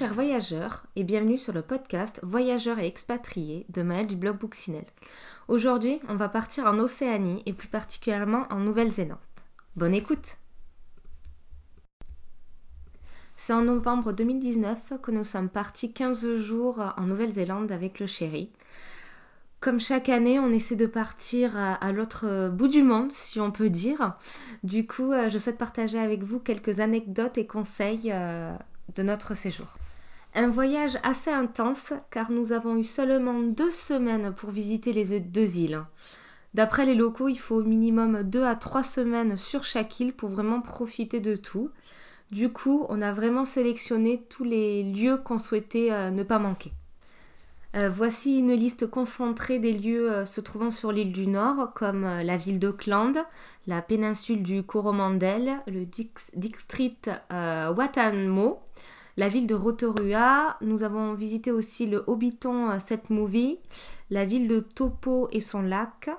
chers voyageurs et bienvenue sur le podcast Voyageurs et expatriés de Maël du blog Booksinel. Aujourd'hui, on va partir en Océanie et plus particulièrement en Nouvelle-Zélande. Bonne écoute C'est en novembre 2019 que nous sommes partis 15 jours en Nouvelle-Zélande avec le chéri. Comme chaque année, on essaie de partir à, l'autre bout du monde, si on peut dire. Du coup, euh, je souhaite partager avec vous quelques anecdotes et conseils euh, de notre séjour. Un voyage assez intense car nous avons eu seulement deux semaines pour visiter les deux îles. D'après les locaux, il faut au minimum deux à trois semaines sur chaque île pour vraiment profiter de tout. Du coup, on a vraiment sélectionné tous les lieux qu'on souhaitait euh, ne pas manquer. Euh, voici une liste concentrée des lieux euh, se trouvant sur l'île du Nord, comme la ville d'Auckland, la péninsule du Coromandel, le district Watanmo, la ville de Rotorua. Nous avons visité aussi le Hobbiton Set Movie, la ville de Topo et son lac,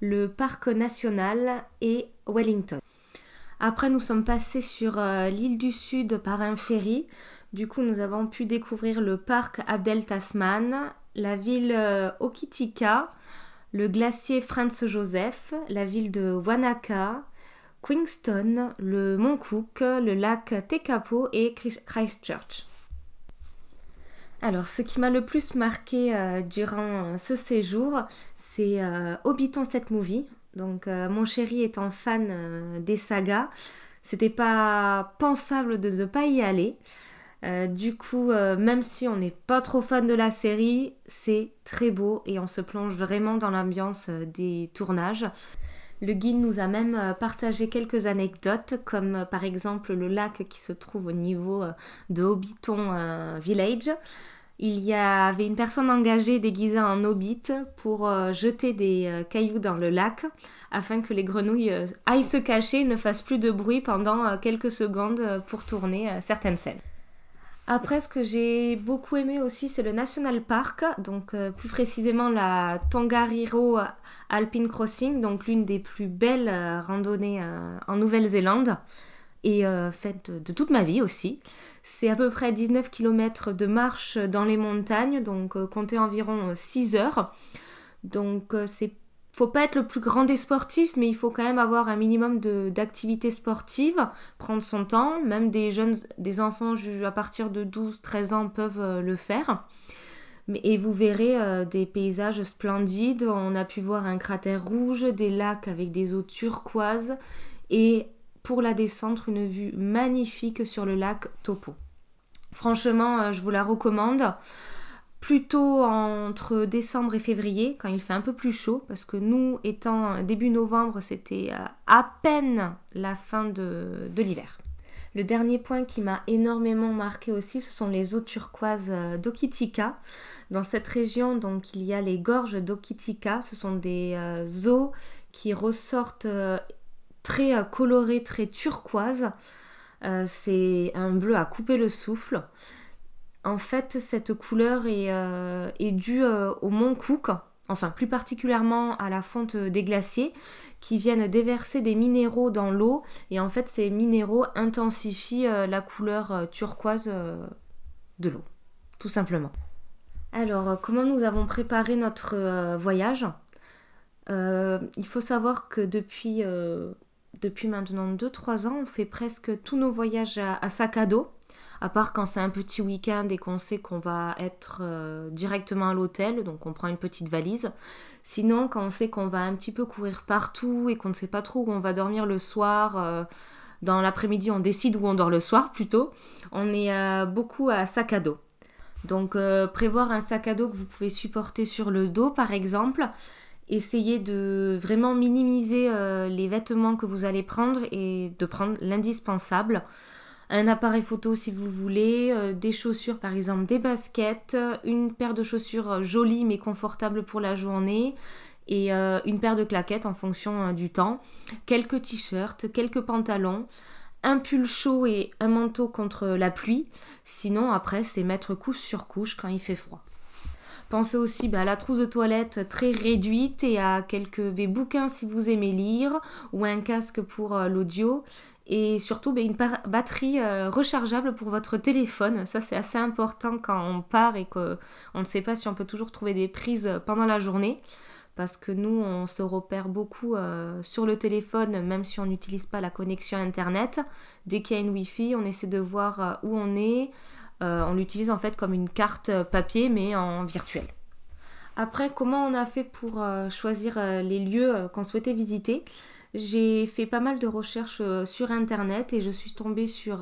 le parc national et Wellington. Après, nous sommes passés sur l'île du Sud par un ferry du coup, nous avons pu découvrir le parc Abdel Tasman, la ville euh, Okitika, le glacier Franz Joseph, la ville de Wanaka, Queenston, le Mont Cook, le lac Tekapo et Christchurch. Alors, ce qui m'a le plus marqué euh, durant ce séjour, c'est euh, Hobbiton cette movie. Donc, mon chéri étant fan des sagas, c'était pas pensable de ne pas y aller. Euh, du coup, euh, même si on n'est pas trop fan de la série, c'est très beau et on se plonge vraiment dans l'ambiance euh, des tournages. Le guide nous a même partagé quelques anecdotes, comme par exemple le lac qui se trouve au niveau de Hobbiton Village. Il y avait une personne engagée déguisée en hobbit pour jeter des cailloux dans le lac afin que les grenouilles aillent se cacher et ne fassent plus de bruit pendant quelques secondes pour tourner certaines scènes. Après, ce que j'ai beaucoup aimé aussi, c'est le National Park, donc euh, plus précisément la Tongariro Alpine Crossing, donc l'une des plus belles euh, randonnées euh, en Nouvelle-Zélande et faite de, toute ma vie aussi. C'est à peu près 19 km de marche dans les montagnes, donc comptez environ 6 heures. Donc c'est faut pas être le plus grand des sportifs, mais il faut quand même avoir un minimum d'activité sportive, prendre son temps. Même des jeunes, des enfants à partir de 12-13 ans peuvent euh, le faire. Et vous verrez euh, des paysages splendides. On a pu voir un cratère rouge, des lacs avec des eaux turquoises et pour la descente, une vue magnifique sur le lac Topo. Franchement, euh, je vous la recommande plutôt entre décembre et février, quand il fait un peu plus chaud, parce que nous, étant début novembre, c'était euh, à peine la fin de, l'hiver. Le dernier point qui m'a énormément marqué aussi, ce sont les eaux turquoises euh, d'Okitika. Dans cette région, donc, il y a les gorges d'Okitika. Ce sont des euh, eaux qui ressortent très colorées, très turquoises. c'est un bleu à couper le souffle. En fait, cette couleur est, euh, due euh, au mont Cook, enfin plus particulièrement à la fonte des glaciers, qui viennent déverser des minéraux dans l'eau, et en fait ces minéraux intensifient euh, la couleur turquoise de l'eau, tout simplement. Alors, comment nous avons préparé notre voyage? Il faut savoir que depuis, depuis maintenant 2-3 ans, on fait presque tous nos voyages à sac à dos à part quand c'est un petit week-end et qu'on sait qu'on va être euh, directement à l'hôtel, donc on prend une petite valise. Sinon, quand on sait qu'on va un petit peu courir partout et qu'on ne sait pas trop où on va dormir le soir, euh, dans l'après-midi on décide où on dort le soir plutôt, on est euh, beaucoup à sac à dos. Donc prévoir un sac à dos que vous pouvez supporter sur le dos par exemple, essayez de vraiment minimiser les vêtements que vous allez prendre et de prendre l'indispensable un appareil photo si vous voulez, euh, des chaussures par exemple, des baskets, une paire de chaussures jolies mais confortables pour la journée et euh, une paire de claquettes en fonction euh, du temps, quelques t-shirts, quelques pantalons, un pull chaud et un manteau contre la pluie. Sinon après c'est mettre couche sur couche quand il fait froid. Pensez aussi bah, à la trousse de toilette très réduite et à quelques bouquins si vous aimez lire ou un casque pour l'audio et surtout ben, une batterie rechargeable pour votre téléphone. Ça c'est assez important quand on part et qu'on ne sait pas si on peut toujours trouver des prises pendant la journée parce que nous, on se repère beaucoup euh, sur le téléphone, même si on n'utilise pas la connexion Internet. Dès qu'il y a une Wi-Fi, on essaie de voir euh, où on est. Euh, on l'utilise en fait comme une carte papier, mais en virtuel. Après, comment on a fait pour choisir les lieux qu'on souhaitait visiter? J'ai fait pas mal de recherches sur Internet et je suis tombée sur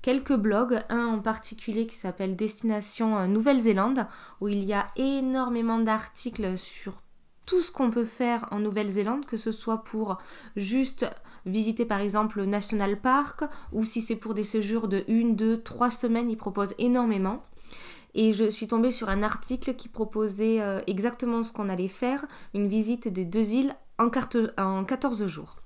quelques blogs, un en particulier qui s'appelle Destination Nouvelle-Zélande, où il y a énormément d'articles sur tout ce qu'on peut faire en Nouvelle-Zélande, que ce soit pour juste visiter par exemple le National Park ou si c'est pour des séjours de une, deux, trois semaines, ils proposent énormément. Et je suis tombée sur un article qui proposait euh, exactement ce qu'on allait faire, une visite des deux îles en, en 14 jours.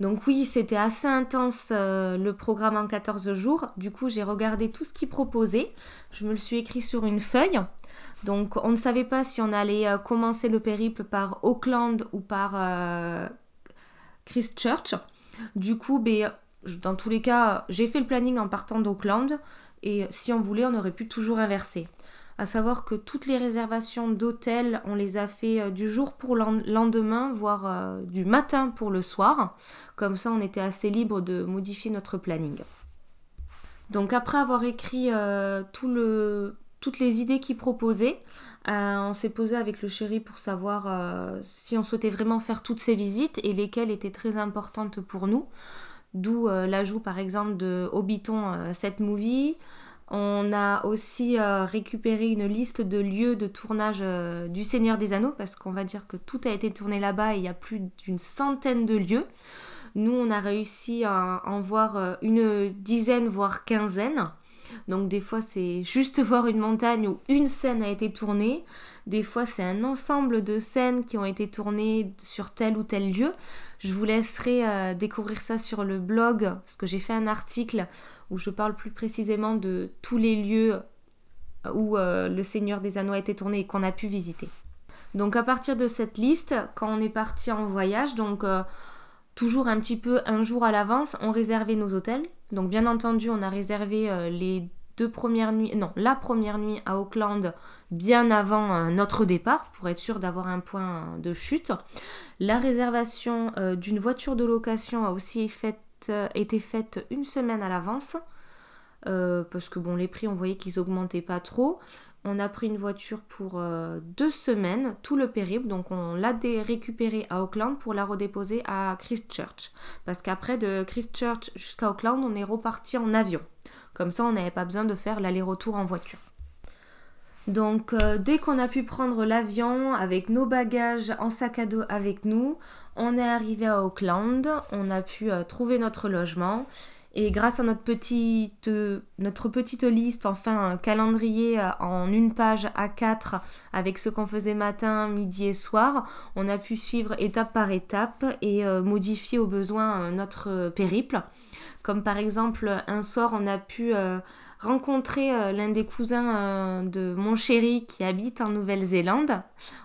Donc oui, c'était assez intense euh, le programme en 14 jours. Du coup, j'ai regardé tout ce qu'ils proposaient. Je me le suis écrit sur une feuille. Donc on ne savait pas si on allait euh, commencer le périple par Auckland ou par euh, Christchurch. Du coup, ben, dans tous les cas, j'ai fait le planning en partant d'Auckland et si on voulait, on aurait pu toujours inverser. À savoir que toutes les réservations d'hôtels, on les a fait euh, du jour pour le lendemain, voire du matin pour le soir. Comme ça, on était assez libre de modifier notre planning. Donc après avoir écrit le toutes les idées qu'il proposait. Euh, on s'est posé avec le chéri pour savoir euh, si on souhaitait vraiment faire toutes ces visites et lesquelles étaient très importantes pour nous. D'où euh, l'ajout par exemple de Hobbiton cette movie. On a aussi récupéré une liste de lieux de tournage du Seigneur des Anneaux parce qu'on va dire que tout a été tourné là-bas et il y a plus d'une centaine de lieux. Nous, on a réussi à en voir une dizaine, voire quinzaine. Donc des fois c'est juste voir une montagne où une scène a été tournée, des fois c'est un ensemble de scènes qui ont été tournées sur tel ou tel lieu. Je vous laisserai euh, découvrir ça sur le blog parce que j'ai fait un article où je parle plus précisément de tous les lieux où euh, le Seigneur des Anneaux a été tourné et qu'on a pu visiter. Donc à partir de cette liste, quand on est parti en voyage, donc euh, toujours un petit peu un jour à l'avance, on réservait nos hôtels. Donc bien entendu, on a réservé euh, les deux premières nuits, non, la première nuit à Auckland bien avant euh, notre départ pour être sûr d'avoir un point de chute. La réservation euh, d'une voiture de location a aussi été faite une semaine à l'avance. parce que bon, les prix, on voyait qu'ils augmentaient pas trop. On a pris une voiture pour euh, deux semaines, tout le périple. Donc on l'a récupérée à Auckland pour la redéposer à Christchurch. Parce qu'après de Christchurch jusqu'à Auckland, on est reparti en avion. Comme ça, on n'avait pas besoin de faire l'aller-retour en voiture. Donc euh, dès qu'on a pu prendre l'avion avec nos bagages en sac à dos avec nous, on est arrivé à Auckland, on a pu euh, trouver notre logement et grâce à notre petite, notre petite liste, enfin un calendrier en une page A4 avec ce qu'on faisait matin, midi et soir, on a pu suivre étape par étape et euh, modifier au besoin euh, notre périple. Comme par exemple, un soir, on a pu euh, rencontrer l'un des cousins de mon chéri qui habite en Nouvelle-Zélande,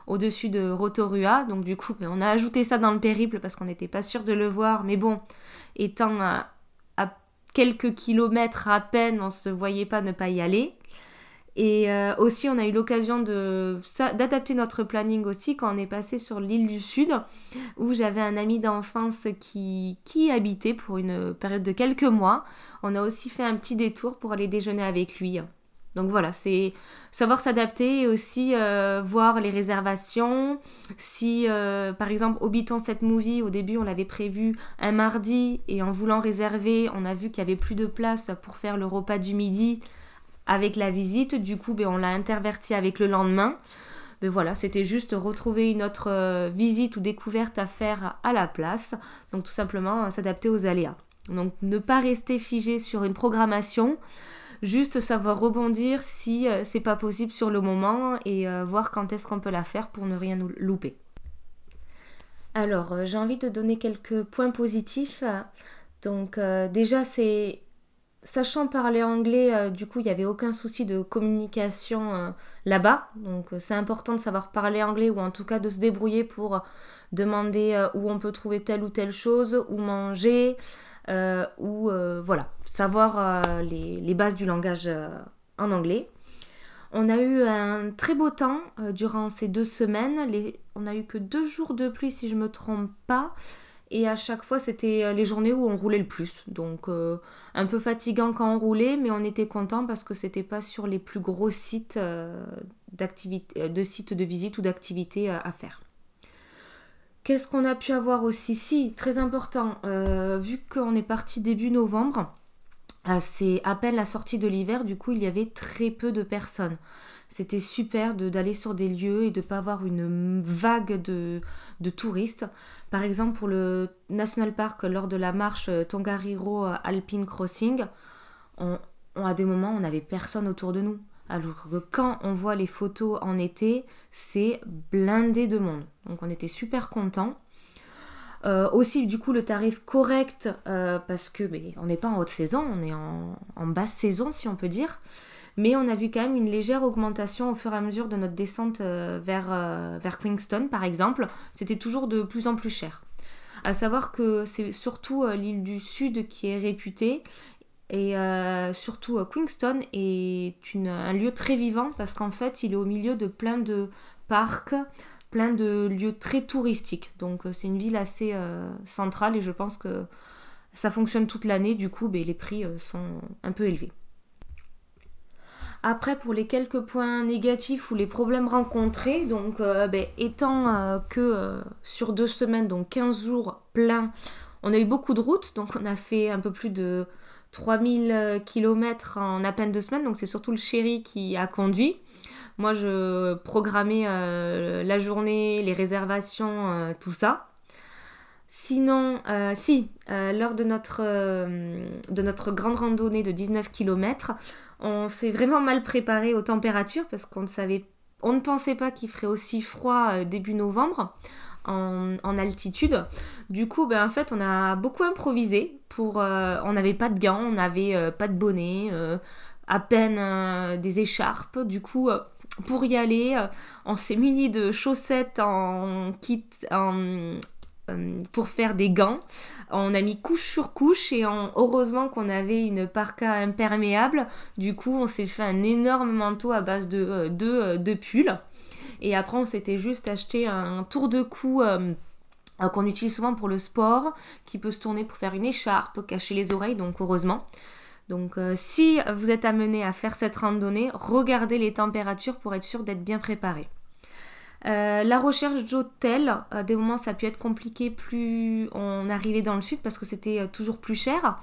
au-dessus de Rotorua. Donc du coup, ben, on a ajouté ça dans le périple parce qu'on n'était pas sûr de le voir. Mais bon, étant quelques kilomètres à peine, on se voyait pas ne pas y aller. Et euh, aussi, on a eu l'occasion d'adapter notre planning aussi quand on est passé sur l'île du Sud, où j'avais un ami d'enfance qui, qui habitait pour une période de quelques mois. On a aussi fait un petit détour pour aller déjeuner avec lui. Donc voilà, c'est savoir s'adapter et aussi euh, voir les réservations. Si euh, par exemple Hobbiton cette movie, au début on l'avait prévu un mardi et en voulant réserver, on a vu qu'il y avait plus de place pour faire le repas du midi avec la visite. Du coup, ben, on l'a interverti avec le lendemain. Mais voilà, c'était juste retrouver une autre euh, visite ou découverte à faire à la place. Donc tout simplement s'adapter aux aléas. Donc ne pas rester figé sur une programmation juste savoir rebondir si euh, c'est pas possible sur le moment et euh, voir quand est-ce qu'on peut la faire pour ne rien louper. Alors, euh, j'ai envie de donner quelques points positifs. Donc, déjà, c'est. Sachant parler anglais, du coup, il n'y avait aucun souci de communication là-bas. Donc, c'est important de savoir parler anglais ou en tout cas de se débrouiller pour demander où on peut trouver telle ou telle chose, où manger, ou voilà, savoir les, les, bases du langage en anglais. On a eu un très beau temps durant ces deux semaines. On a eu que deux jours de pluie si je me trompe pas. Et à chaque fois, c'était euh, les journées où on roulait le plus. Donc, euh, un peu fatigant quand on roulait, mais on était content parce que c'était pas sur les plus gros sites euh, de sites de visite ou d'activités à faire. Qu'est-ce qu'on a pu avoir aussi Si, très important, vu qu'on est parti début novembre, c'est à peine la sortie de l'hiver, du coup, il y avait très peu de personnes. C'était super d'aller sur des lieux et de ne pas avoir une vague de, touristes. Par exemple, pour le National Park, lors de la marche euh, Tongariro euh, Alpine Crossing, à des moments, on n'avait personne autour de nous. Alors que quand on voit les photos en été, c'est blindé de monde. Donc on était super contents. Euh, aussi, du coup, le tarif correct, parce que mais, on n'est pas en haute saison, on est en, basse saison, si on peut dire. Mais on a vu quand même une légère augmentation au fur et à mesure de notre descente euh, vers, euh, vers Queenstown, par exemple. C'était toujours de plus en plus cher. À savoir que c'est surtout euh, l'île du Sud qui est réputée. Et surtout Queenstown est un lieu très vivant parce qu'en fait il est au milieu de plein de parcs, plein de lieux très touristiques. Donc c'est une ville assez centrale et je pense que ça fonctionne toute l'année. Du coup, ben, les prix sont un peu élevés. Après, pour les quelques points négatifs ou les problèmes rencontrés, donc euh, ben, étant euh, que euh, sur deux semaines, donc 15 jours pleins, on a eu beaucoup de routes, donc on a fait un peu plus de 3000 km en à peine deux semaines, donc c'est surtout le chéri qui a conduit. Moi, je programmais la journée, les réservations, tout ça. Sinon, si, lors de notre, de notre grande randonnée de 19 km, on s'est vraiment mal préparé aux températures parce qu'on ne savait, on ne pensait pas qu'il ferait aussi froid euh, début novembre en, altitude. Du coup, ben, en fait, on a beaucoup improvisé. Pour, euh, on n'avait pas de gants, on n'avait euh, pas de bonnet, à peine des écharpes. Du coup, pour y aller, on s'est muni de chaussettes en kit, en, euh, pour faire des gants. On a mis couche sur couche et heureusement qu'on avait une parka imperméable. Du coup, on s'est fait un énorme manteau à base de, euh, euh, de, pulls. Et après, on s'était juste acheté un tour de cou qu'on utilise souvent pour le sport, qui peut se tourner pour faire une écharpe, cacher les oreilles, donc heureusement. Donc si vous êtes amené à faire cette randonnée, regardez les températures pour être sûr d'être bien préparé. Euh, la recherche d'hôtel, à des moments ça a pu être compliqué plus on arrivait dans le sud parce que c'était euh, toujours plus cher.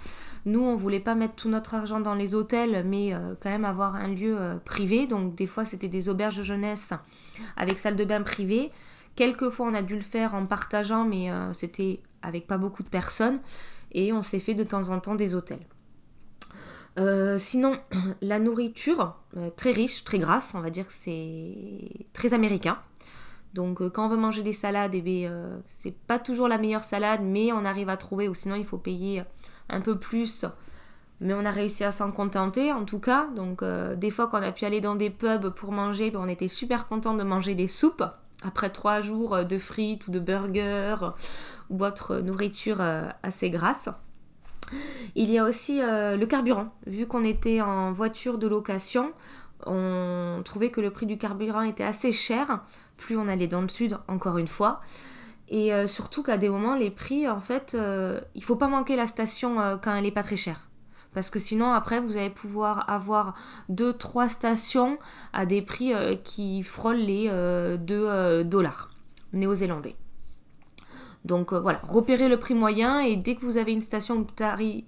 Nous on voulait pas mettre tout notre argent dans les hôtels mais euh, quand même avoir un lieu privé. Donc des fois c'était des auberges de jeunesse avec salle de bain privée. Quelquefois on a dû le faire en partageant mais c'était avec pas beaucoup de personnes et on s'est fait de temps en temps des hôtels. sinon, la nourriture, très riche, très grasse, on va dire que c'est très américain. Donc euh, quand on veut manger des salades, eh euh, c'est pas toujours la meilleure salade, mais on arrive à trouver, ou sinon il faut payer un peu plus. Mais on a réussi à s'en contenter en tout cas. Donc euh, des fois qu'on a pu aller dans des pubs pour manger, ben, on était super content de manger des soupes. Après trois jours de frites ou de burgers ou autre nourriture assez grasse. Il y a aussi le carburant. Vu qu'on était en voiture de location, on trouvait que le prix du carburant était assez cher, plus on allait dans le sud, encore une fois. Et euh, surtout qu'à des moments, les prix, en fait, euh, il faut pas manquer la station euh, quand elle n'est pas très chère. Parce que sinon, après, vous allez pouvoir avoir 2-3 stations à des prix qui frôlent les 2 dollars néo-zélandais. Donc voilà, repérez le prix moyen et dès que vous avez une station où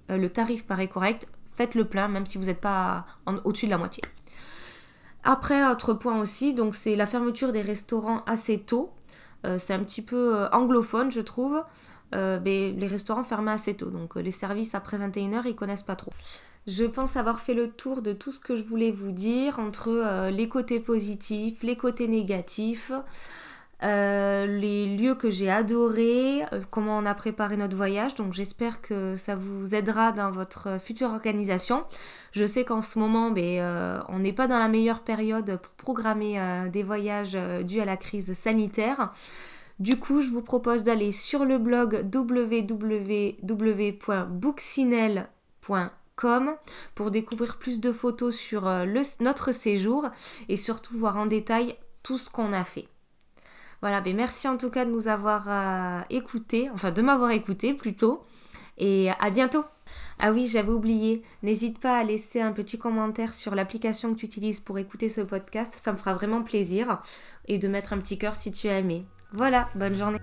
le tarif paraît correct, faites le plein, même si vous n'êtes pas au-dessus de la moitié. Après, autre point aussi, donc c'est la fermeture des restaurants assez tôt. Euh, c'est un petit peu euh, anglophone, je trouve. Euh, mais les restaurants ferment assez tôt, donc les services après 21h, ils connaissent pas trop. Je pense avoir fait le tour de tout ce que je voulais vous dire entre les côtés positifs, les côtés négatifs. Euh, les lieux que j'ai adorés, euh, comment on a préparé notre voyage. Donc j'espère que ça vous aidera dans votre future organisation. Je sais qu'en ce moment, ben, euh, on n'est pas dans la meilleure période pour programmer des voyages dus à la crise sanitaire. Du coup, je vous propose d'aller sur le blog www.booksinel.com pour découvrir plus de photos sur notre séjour et surtout voir en détail tout ce qu'on a fait. Voilà, ben merci en tout cas de nous avoir euh, écoutés, enfin de m'avoir écouté plutôt, et à bientôt ah oui, j'avais oublié. N'hésite pas à laisser un petit commentaire sur l'application que tu utilises pour écouter ce podcast. Ça me fera vraiment plaisir. Et de mettre un petit cœur si tu as aimé. Voilà, bonne journée.